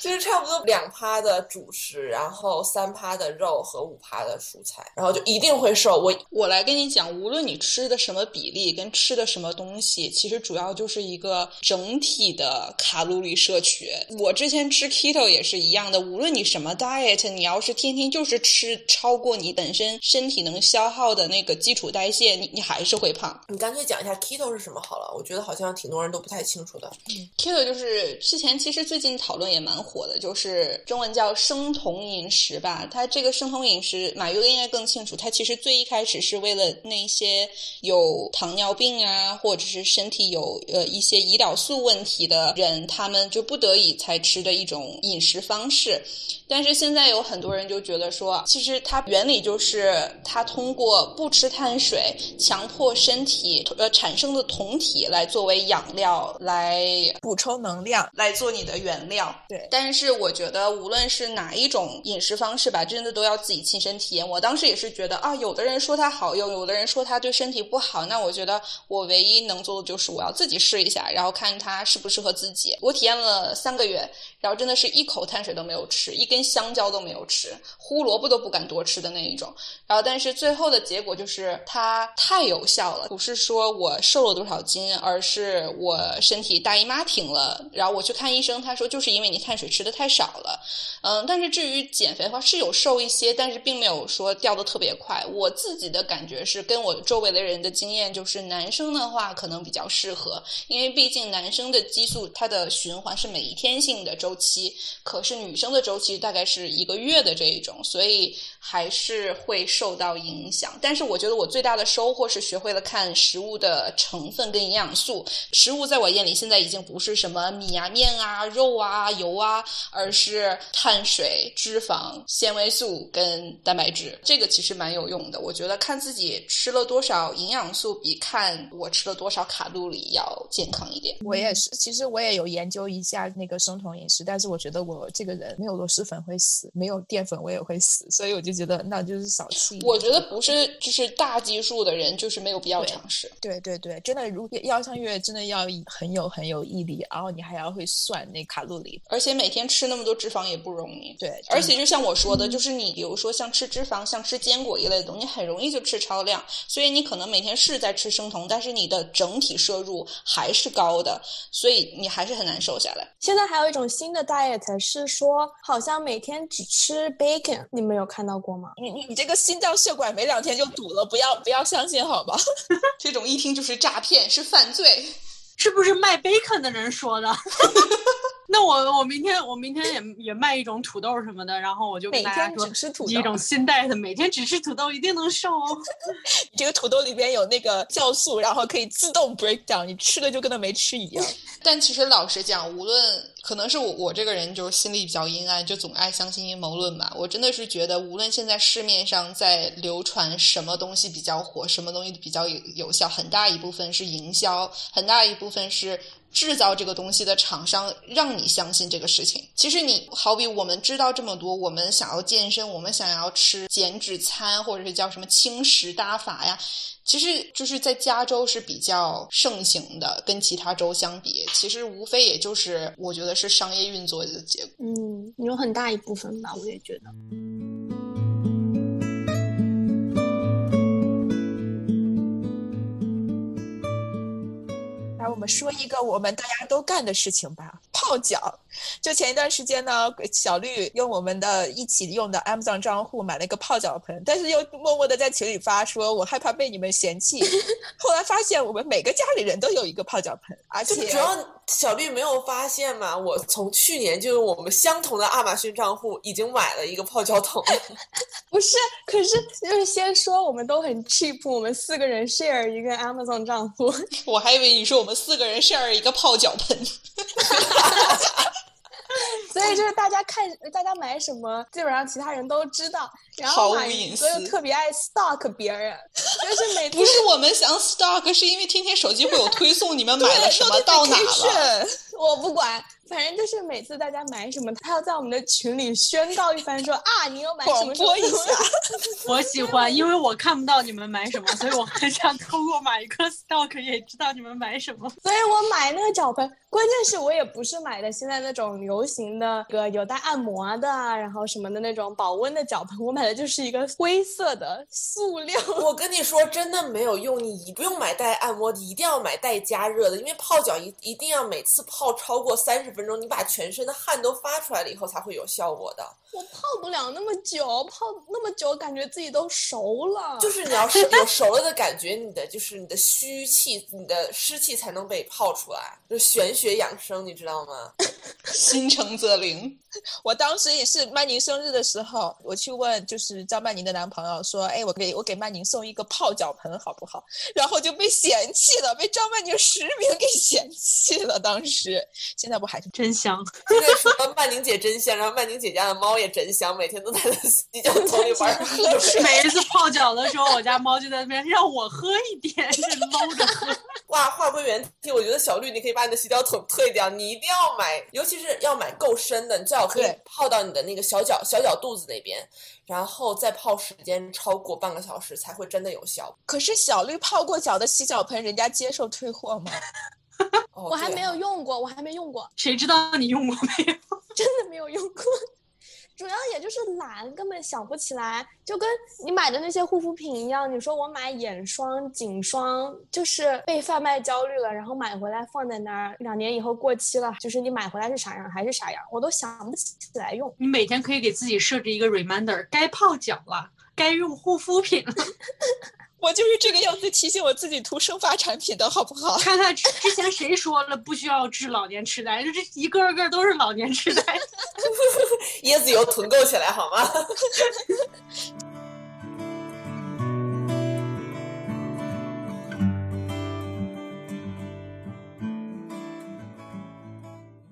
就是差不多两趴的主食，然后三趴的肉和五趴的蔬菜，然后就一定会瘦。我我来跟你讲，无论你吃的什么比例跟吃的什么东西，其实主要就是一个整体的卡路里摄取。我之前吃 keto 也是一样的，无论你什么 diet，你要是天天就是吃超过你本身身体能消耗的那个基础代谢，你你还是会胖。你干脆讲一下 keto 是什么好了，我觉得好像挺多人都不太清楚的。keto 就是之前其实最近讨论也蛮火的，就是中文叫生酮饮食吧。它这个生酮饮食，马哥应该更清楚。它其实最一开始是为了那些有糖尿病啊，或者是身体有呃一些胰岛素问题的人，他们就不得已才吃的一种饮食方式。但是现在有很多人就觉得说，其实它原理就是它通过不吃碳水，强迫身体呃产生的酮体来作为养料来补充能量，来做你的原料。对，但是我觉得无论是哪一种饮食方式吧，真的都要自己亲身体验。我当时也是觉得啊，有的人说它好用，有的人说它对身体不好。那我觉得我唯一能做的就是我要自己试一下，然后看它适不适合自己。我体验了三个月，然后真的是一口碳水都没有吃，一根。香蕉都没有吃，胡萝卜都不敢多吃的那一种。然后，但是最后的结果就是它太有效了，不是说我瘦了多少斤，而是我身体大姨妈停了。然后我去看医生，他说就是因为你碳水吃的太少了。嗯，但是至于减肥的话，是有瘦一些，但是并没有说掉的特别快。我自己的感觉是，跟我周围的人的经验就是，男生的话可能比较适合，因为毕竟男生的激素它的循环是每一天性的周期，可是女生的周期大概是一个月的这一种，所以。还是会受到影响，但是我觉得我最大的收获是学会了看食物的成分跟营养素。食物在我眼里现在已经不是什么米啊、面啊、肉啊、油啊，而是碳水、脂肪、纤维素跟蛋白质。这个其实蛮有用的。我觉得看自己吃了多少营养素，比看我吃了多少卡路里要健康一点。我也是，其实我也有研究一下那个生酮饮食，但是我觉得我这个人没有螺蛳粉会死，没有淀粉我也会死，所以我就觉得那就是小气。我觉得不是，就是大基数的人就是没有必要尝试。对对对，真的，如果要上月，真的要很有很有毅力，然后你还要会算那卡路里，而且每天吃那么多脂肪也不容易。对，而且就像我说的，就是你比如说像吃脂肪、像吃坚果一类的东西，很容易就吃超量，所以你可能每天是在吃生酮，但是你的整体摄入还是高的，所以你还是很难瘦下来。现在还有一种新的 diet 是说，好像每天只吃 bacon，你们有看到过吗？你你你这个心脏血管没两天就堵了，不要不要相信好吗？这种一听就是诈骗，是犯罪，是不是卖 bacon 的人说的？那我我明天我明天也也卖一种土豆什么的，然后我就每天只吃土豆，一种新带的，每天只吃土豆一定能瘦哦。这个土豆里边有那个酵素，然后可以自动 break down，你吃的就跟他没吃一样。但其实老实讲，无论可能是我我这个人就是心里比较阴暗，就总爱相信阴谋论吧。我真的是觉得，无论现在市面上在流传什么东西比较火，什么东西比较有有效，很大一部分是营销，很大一部分是。制造这个东西的厂商让你相信这个事情。其实你好比我们知道这么多，我们想要健身，我们想要吃减脂餐，或者是叫什么轻食搭法呀，其实就是在加州是比较盛行的。跟其他州相比，其实无非也就是我觉得是商业运作的结果。嗯，有很大一部分吧，我也觉得。说一个我们大家都干的事情吧，泡脚。就前一段时间呢，小绿用我们的一起用的 Amazon 账户买了一个泡脚盆，但是又默默的在群里发说，我害怕被你们嫌弃。后来发现我们每个家里人都有一个泡脚盆，而且主要小绿没有发现嘛，我从去年就用我们相同的亚马逊账户已经买了一个泡脚桶。不是，可是就是先说我们都很 cheap，我们四个人 share 一个 Amazon 账户。我还以为你说我们四个人 share 一个泡脚盆。所以就是大家看大家买什么，基本上其他人都知道。然后马云哥又特别爱 stalk 别人，就是每不是我们想 stalk，是因为天天手机会有推送，你们买了什么到哪了？我不管，反正就是每次大家买什么，他要在我们的群里宣告一番，说啊，你又买什么？广播一下。我喜欢，因为我看不到你们买什么，所以我很想通过买一个 stock 也知道你们买什么。所以我买那个脚盆，关键是我也不是买的现在那种流行的个有带按摩的，然后什么的那种保温的脚盆，我买的就是一个灰色的塑料。我跟你说，真的没有用，你不用买带按摩的，一定要买带加热的，因为泡脚一一定要每次泡。超过三十分钟，你把全身的汗都发出来了以后才会有效果的。我泡不了那么久，泡那么久感觉自己都熟了。就是你要是有熟了的感觉，你的就是你的虚气、你的湿气才能被泡出来，就是玄学养生，你知道吗？心诚则灵。我当时也是曼宁生日的时候，我去问就是张曼宁的男朋友说：“哎，我给我给曼宁送一个泡脚盆好不好？”然后就被嫌弃了，被张曼宁实名给嫌弃了。当时现在不还是真香？现在说曼宁姐真香，然后曼宁姐家的猫也真香，每天都在那洗脚桶里玩喝水。每一次泡脚的时候，我家猫就在那边让我喝一点，是搂着喝。哇话归原题，我觉得小绿你可以把你的洗脚桶退掉，你一定要买，尤其是要买够深的，你最好可以泡到你的那个小脚小脚肚子那边，然后再泡时间超过半个小时才会真的有效。可是小绿泡过脚的洗脚盆，人家接受退货吗？我还没有用过，我还没用过，谁知道你用过没有？真的没有用过。主要也就是懒，根本想不起来，就跟你买的那些护肤品一样。你说我买眼霜、颈霜，就是被贩卖焦虑了，然后买回来放在那儿，两年以后过期了，就是你买回来是啥样还是啥样，我都想不起来用。你每天可以给自己设置一个 reminder，该泡脚了，该用护肤品了。我就是这个样子提醒我自己涂生发产品的好不好？看看之前谁说了不需要治老年痴呆，这一个个都是老年痴呆。椰子油囤够起来好吗？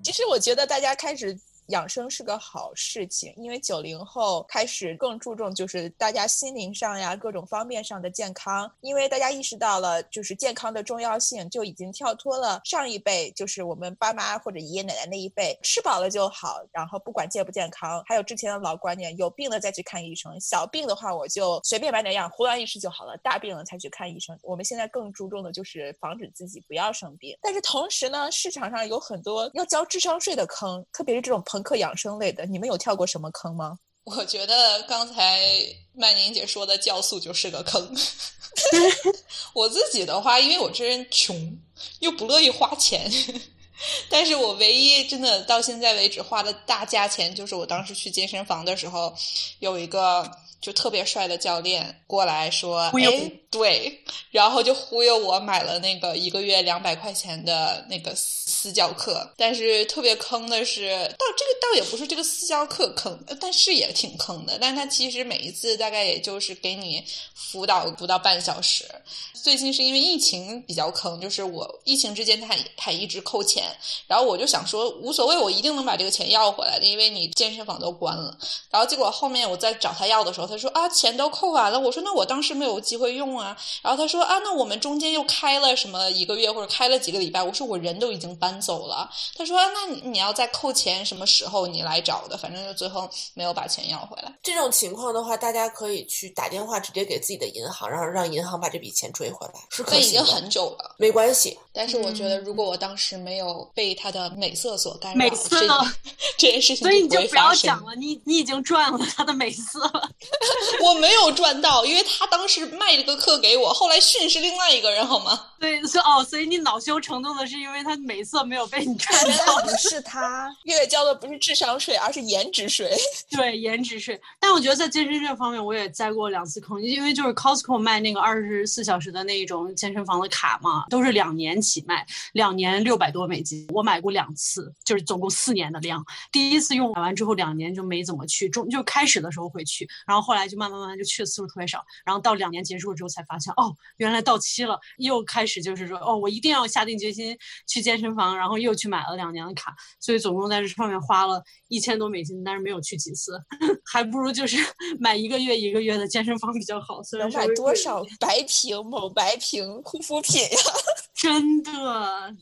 其实我觉得大家开始养生是个好事情，因为九零后开始更注重就是大家心灵上呀各种方面上的健康，因为大家意识到了就是健康的重要性，就已经跳脱了上一辈就是我们爸妈或者爷爷奶奶那一辈吃饱了就好，然后不管健不健康，还有之前的老观念，有病了再去看医生，小病的话我就随便买点药，胡乱一吃就好了，大病了才去看医生。我们现在更注重的就是防止自己不要生病，但是同时呢，市场上有很多要交智商税的坑，特别是这种朋克养生类的，你们有跳过什么坑吗？我觉得刚才曼宁姐说的酵素就是个坑。我自己的话，因为我这人穷，又不乐意花钱，但是我唯一真的到现在为止花的大价钱，就是我当时去健身房的时候，有一个就特别帅的教练过来说：“哎，对。”然后就忽悠我买了那个一个月两百块钱的那个私教课。但是特别坑的是，倒这个倒也不是这个私教课坑，但是也挺坑的。但他其实每一次大概也就是给你辅导不到半小时。最近是因为疫情比较坑，就是我疫情之间他他一直扣钱，然后我就想说无所谓，我一定能把这个钱要回来的，因为你健身房都关了。然后结果后面我再找他要的时候，他说啊钱都扣完了。我说那我当时没有机会用啊。然后他说啊那我们中间又开了什么一个月或者开了几个礼拜。我说我人都已经搬走了。他说那你你要再扣钱什么时候你来找的？反正就最后没有把钱要回来。这种情况的话，大家可以去打电话直接给自己的银行，然后让银行把这笔钱追回来。是可那已经很久了。没关系。但是我觉得，如果我当时没有被他的美色所干扰，美色这 这件事情所以你就不要不会发生讲了，你你已经赚了他的美色了。我没有赚到，因为他当时卖这个课给我，后来训是另外一个人，好吗？对，所以哦，所以你恼羞成怒的是因为他美色没有被你赚到。不是他，月月交的不是智商税，而是颜值税。对，颜值税。但我觉得在健身这方面，我也栽过两次坑，因为就是 Costco 卖那个二十四小时的那一种健身房的卡嘛，都是两年起卖，两年六百多美金。我买过两次，就是总共四年的量。第一次用完之后，两年就没怎么去，中就开始的时候会去，然后后来就慢慢慢慢就去的次数特别少，然后到两年结束了之后才发现，哦，原来到期了，又开始就是说，哦，我一定要下定决心去健身房，然后又去买了两年的卡，所以总共在这上面花了一千多美金，但是没有去几次，还不如就是 买一个月一个月的健身房比较好。虽然能买多少白瓶、某白瓶护肤品呀？真的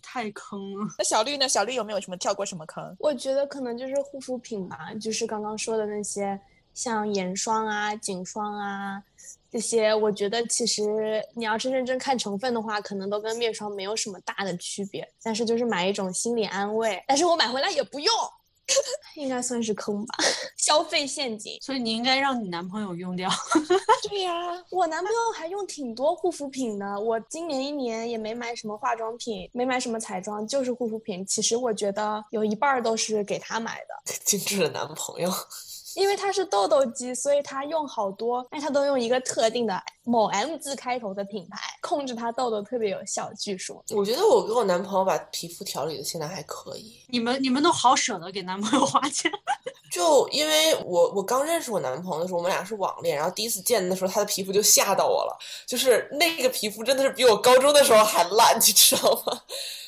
太坑了。那小绿呢？小绿有没有什么跳过什么坑？我觉得可能就是护肤品吧，就是刚刚说的那些，像眼霜啊、颈霜啊这些，我觉得其实你要是认真看成分的话，可能都跟面霜没有什么大的区别。但是就是买一种心理安慰，但是我买回来也不用，应该算是坑吧，消费陷阱。所以你应该让你男朋友用掉。对 呀、我男朋友还用挺多护肤品的，我今年一年也没买什么化妆品，没买什么彩妆，就是护肤品。其实我觉得有一半儿都是给他买的。精致的男朋友，因为它是痘痘肌，所以它用好多，但它都用一个特定的某 M 字开头的品牌，控制它痘痘特别有效。据说，我觉得我跟我男朋友把皮肤调理的现在还可以。你们你们都好舍得给男朋友花钱。就因为我我刚认识我男朋友的时候，我们俩是网恋，然后第一次见的时候，他的皮肤就吓到我了，就是那个皮肤真的是比我高中的时候还烂，你知道吗？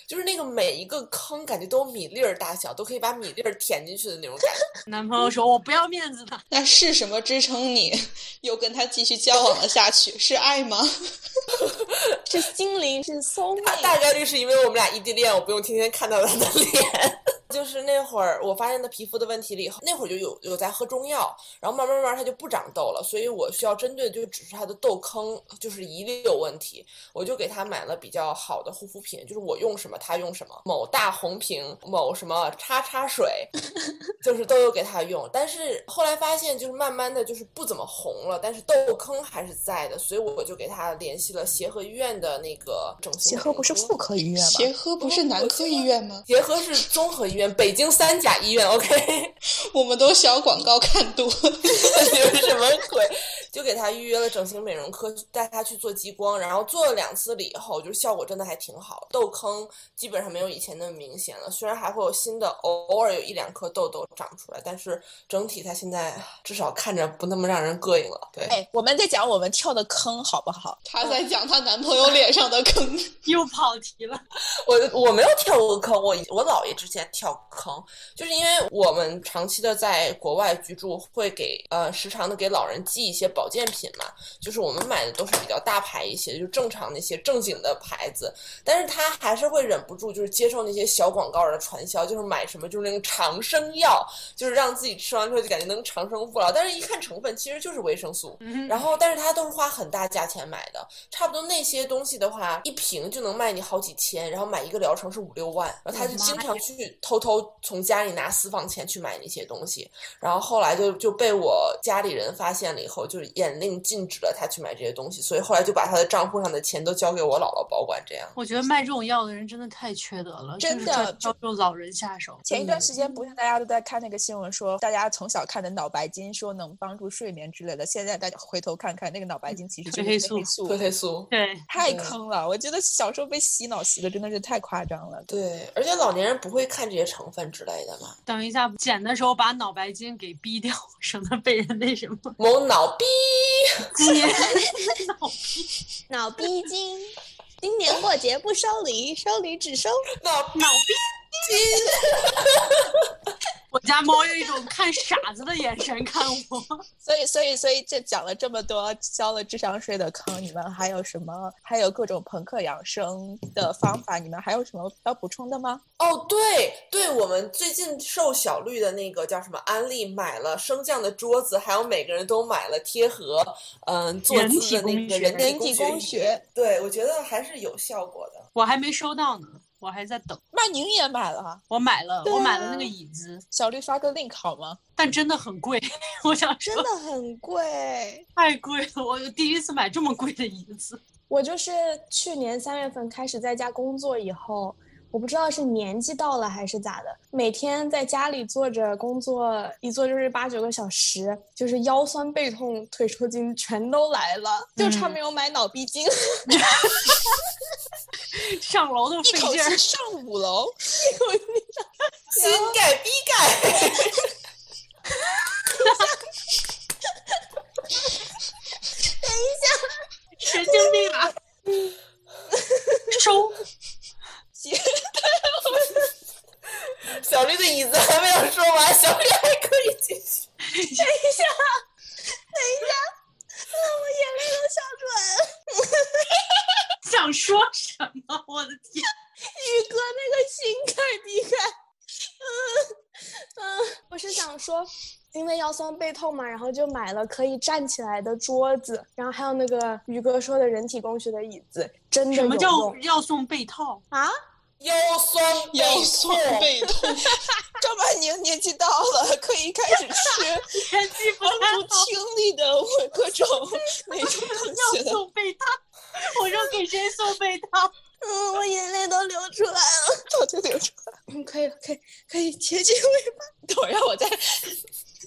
就是那个每一个坑，感觉都有米粒儿大小，都可以把米粒儿填进去的那种感觉。男朋友说：“我不要面子的。那是什么支撑你又跟他继续交往了下去？是爱吗？是心灵，是 soul 大 mate。大概率是因为我们俩异地恋，我不用天天看到他的脸。就是那会儿我发现他皮肤的问题了以后，那会儿就有有在喝中药，然后慢慢慢慢他就不长痘了，所以我需要针对的就只是他的痘坑，就是遗留有问题，我就给他买了比较好的护肤品，就是我用什么他用什么，某大红瓶，某什么叉叉水，就是都有给他用。但是后来发现就是慢慢的就是不怎么红了，但是痘坑还是在的，所以我就给他联系了协和医院的那个整形协和不是妇科医院吗？协和不是男科医院吗？协和是综合医院，北京三甲医院。OK，我们都小广告看多。你们什么鬼？就给他预约了整形美容科，带他去做激光，然后做了两次了以后，就是效果真的还挺好，痘坑基本上没有以前那么明显了，虽然还会有新的，偶尔有一两颗痘痘长出来，但是整体他现在至少看着不那么让人膈应了。对，哎，我们在讲我们跳的坑好不好？她在讲她男朋友脸上的坑，又跑题了。我我没有跳过坑，我我姥爷之前跳坑，就是因为我们长期的在国外居住，会给呃时常的给老人寄一些保健品嘛，就是我们买的都是比较大牌一些，就正常那些正经的牌子，但是他还是会忍不住就是接受那些小广告的传销，就是买什么就是那个长生药，就是让自己吃完之后就感觉能长生不老，但是一看成分其实就是维生素，然后但是他都是花很大价钱买的，差不多那些东西的话，一瓶就能卖你好几千，然后买一个疗程是五六万，然后他就经常去偷偷从家里拿私房钱去买那些东西，然后后来就就被我家里人发现了以后，就是严令禁止了他去买这些东西，所以后来就把他的账户上的钱都交给我姥姥保管，这样。我觉得卖这种药的人真的太缺德了，真的招这种老人下手。前一段时间不是大家都在看那个新闻，说大家从小看的脑白金说能帮助睡眠之类的，现在大家回头看看那个脑白金其实就是黑素黑素，褪黑素，对，太坑了。我觉得小时候被洗脑洗的真的是太夸张了。对，而且老年人不会看这些成分之类的嘛。等一下，剪的时候把脑白金给逼掉，省得被人那什么。某脑逼，接 脑 脑逼精，今年过节不收礼，收礼只收脑脑逼 我家猫用一种看傻子的眼神看我。所以，所以，所以，这讲了这么多交了智商税的坑，你们还有什么？还有各种朋克养生的方法，你们还有什么要补充的吗？哦，对对，我们最近受小绿的那个叫什么安利买了升降的桌子，还有每个人都买了贴合，嗯，坐人姿的那个人人体工学。对，我觉得还是有效果的。我还没收到呢，我还在等。曼宁也买了，我买了，对我买了那啊个椅子，小绿发个 link 好吗？但真的很贵。我想说真的很贵。太贵了，我第一次买这么贵的椅子。我就是去年三月份开始在家工作以后，我不知道是年纪到了还是咋的，每天在家里坐着工作，一坐就是八九个小时，就是腰酸背痛、腿抽筋全都来了，就差嗯没有买脑逼筋。上楼都费劲儿气。上五楼，心改逼改，神经病啊！收，小绿的椅子还没有说完，小绿还可以继续。我眼泪都笑出来了。想说什么？我的天！宇哥那个心改逼改，嗯，我是想说，因为腰酸背痛嘛，然后就买了可以站起来的桌子，然后还有那个宇哥说的人体工学的椅子，真的有什么叫用要送被套？啊？腰酸腰酸背痛，张曼宁年纪到了，可以开始吃 年纪不太帮助，听力的各种 那种东西要了。送被套。我说给谁送被套？嗯，我眼泪都流出来了。早就流出来了。嗯，可以了，可以，可以结结尾巴。等会儿让我再。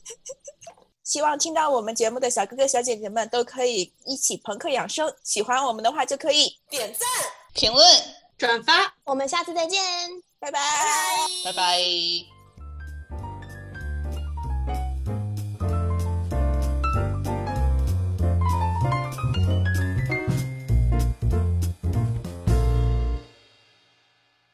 希望听到我们节目的小哥哥小姐姐们都可以一起朋克养生，喜欢我们的话就可以，点赞，评论，转发。我们下次再见。拜拜。拜拜。